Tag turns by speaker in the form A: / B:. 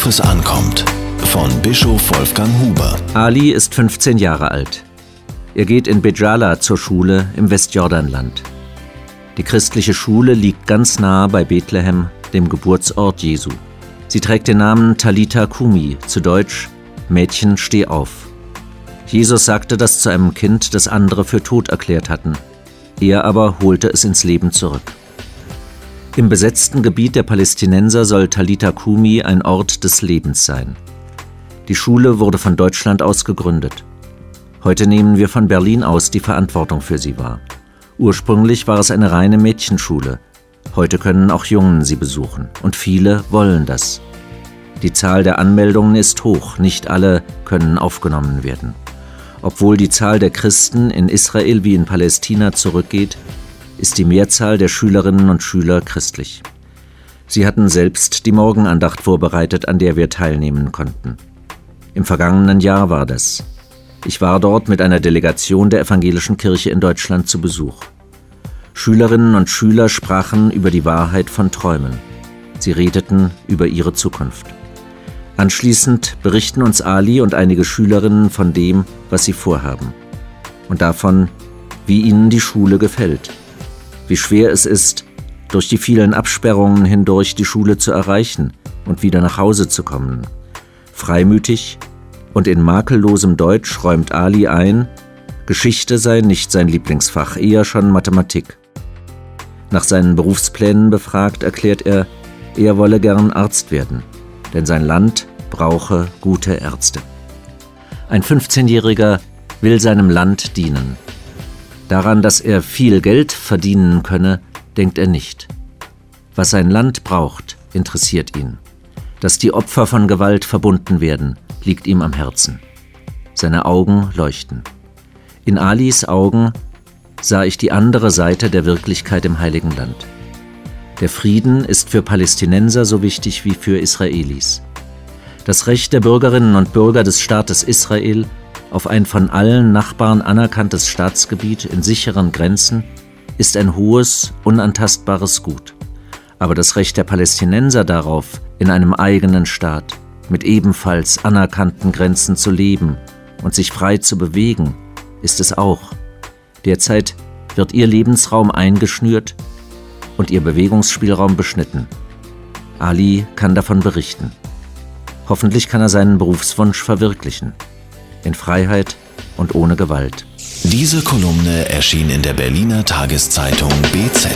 A: Worauf es ankommt. Von Bischof Wolfgang Huber.
B: Ali ist 15 Jahre alt. Er geht in Bejala zur Schule im Westjordanland. Die christliche Schule liegt ganz nahe bei Bethlehem, dem Geburtsort Jesu. Sie trägt den Namen Talita Kumi, zu Deutsch Mädchen, steh auf. Jesus sagte das zu einem Kind, das andere für tot erklärt hatten. Er aber holte es ins Leben zurück. Im besetzten Gebiet der Palästinenser soll Talita Kumi ein Ort des Lebens sein. Die Schule wurde von Deutschland aus gegründet. Heute nehmen wir von Berlin aus die Verantwortung für sie wahr. Ursprünglich war es eine reine Mädchenschule. Heute können auch Jungen sie besuchen und viele wollen das. Die Zahl der Anmeldungen ist hoch, nicht alle können aufgenommen werden. Obwohl die Zahl der Christen in Israel wie in Palästina zurückgeht, ist die Mehrzahl der Schülerinnen und Schüler christlich. Sie hatten selbst die Morgenandacht vorbereitet, an der wir teilnehmen konnten. Im vergangenen Jahr war das. Ich war dort mit einer Delegation der evangelischen Kirche in Deutschland zu Besuch. Schülerinnen und Schüler sprachen über die Wahrheit von Träumen. Sie redeten über ihre Zukunft. Anschließend berichten uns Ali und einige Schülerinnen von dem, was sie vorhaben. Und davon, wie ihnen die Schule gefällt. Wie schwer es ist, durch die vielen Absperrungen hindurch die Schule zu erreichen und wieder nach Hause zu kommen. Freimütig und in makellosem Deutsch räumt Ali ein, Geschichte sei nicht sein Lieblingsfach, eher schon Mathematik. Nach seinen Berufsplänen befragt, erklärt er, er wolle gern Arzt werden, denn sein Land brauche gute Ärzte. Ein 15-Jähriger will seinem Land dienen. Daran, dass er viel Geld verdienen könne, denkt er nicht. Was sein Land braucht, interessiert ihn. Dass die Opfer von Gewalt verbunden werden, liegt ihm am Herzen. Seine Augen leuchten. In Alis Augen sah ich die andere Seite der Wirklichkeit im Heiligen Land. Der Frieden ist für Palästinenser so wichtig wie für Israelis. Das Recht der Bürgerinnen und Bürger des Staates Israel auf ein von allen Nachbarn anerkanntes Staatsgebiet in sicheren Grenzen ist ein hohes, unantastbares Gut. Aber das Recht der Palästinenser darauf, in einem eigenen Staat, mit ebenfalls anerkannten Grenzen zu leben und sich frei zu bewegen, ist es auch. Derzeit wird ihr Lebensraum eingeschnürt und ihr Bewegungsspielraum beschnitten. Ali kann davon berichten. Hoffentlich kann er seinen Berufswunsch verwirklichen. In Freiheit und ohne Gewalt.
A: Diese Kolumne erschien in der Berliner Tageszeitung BZ.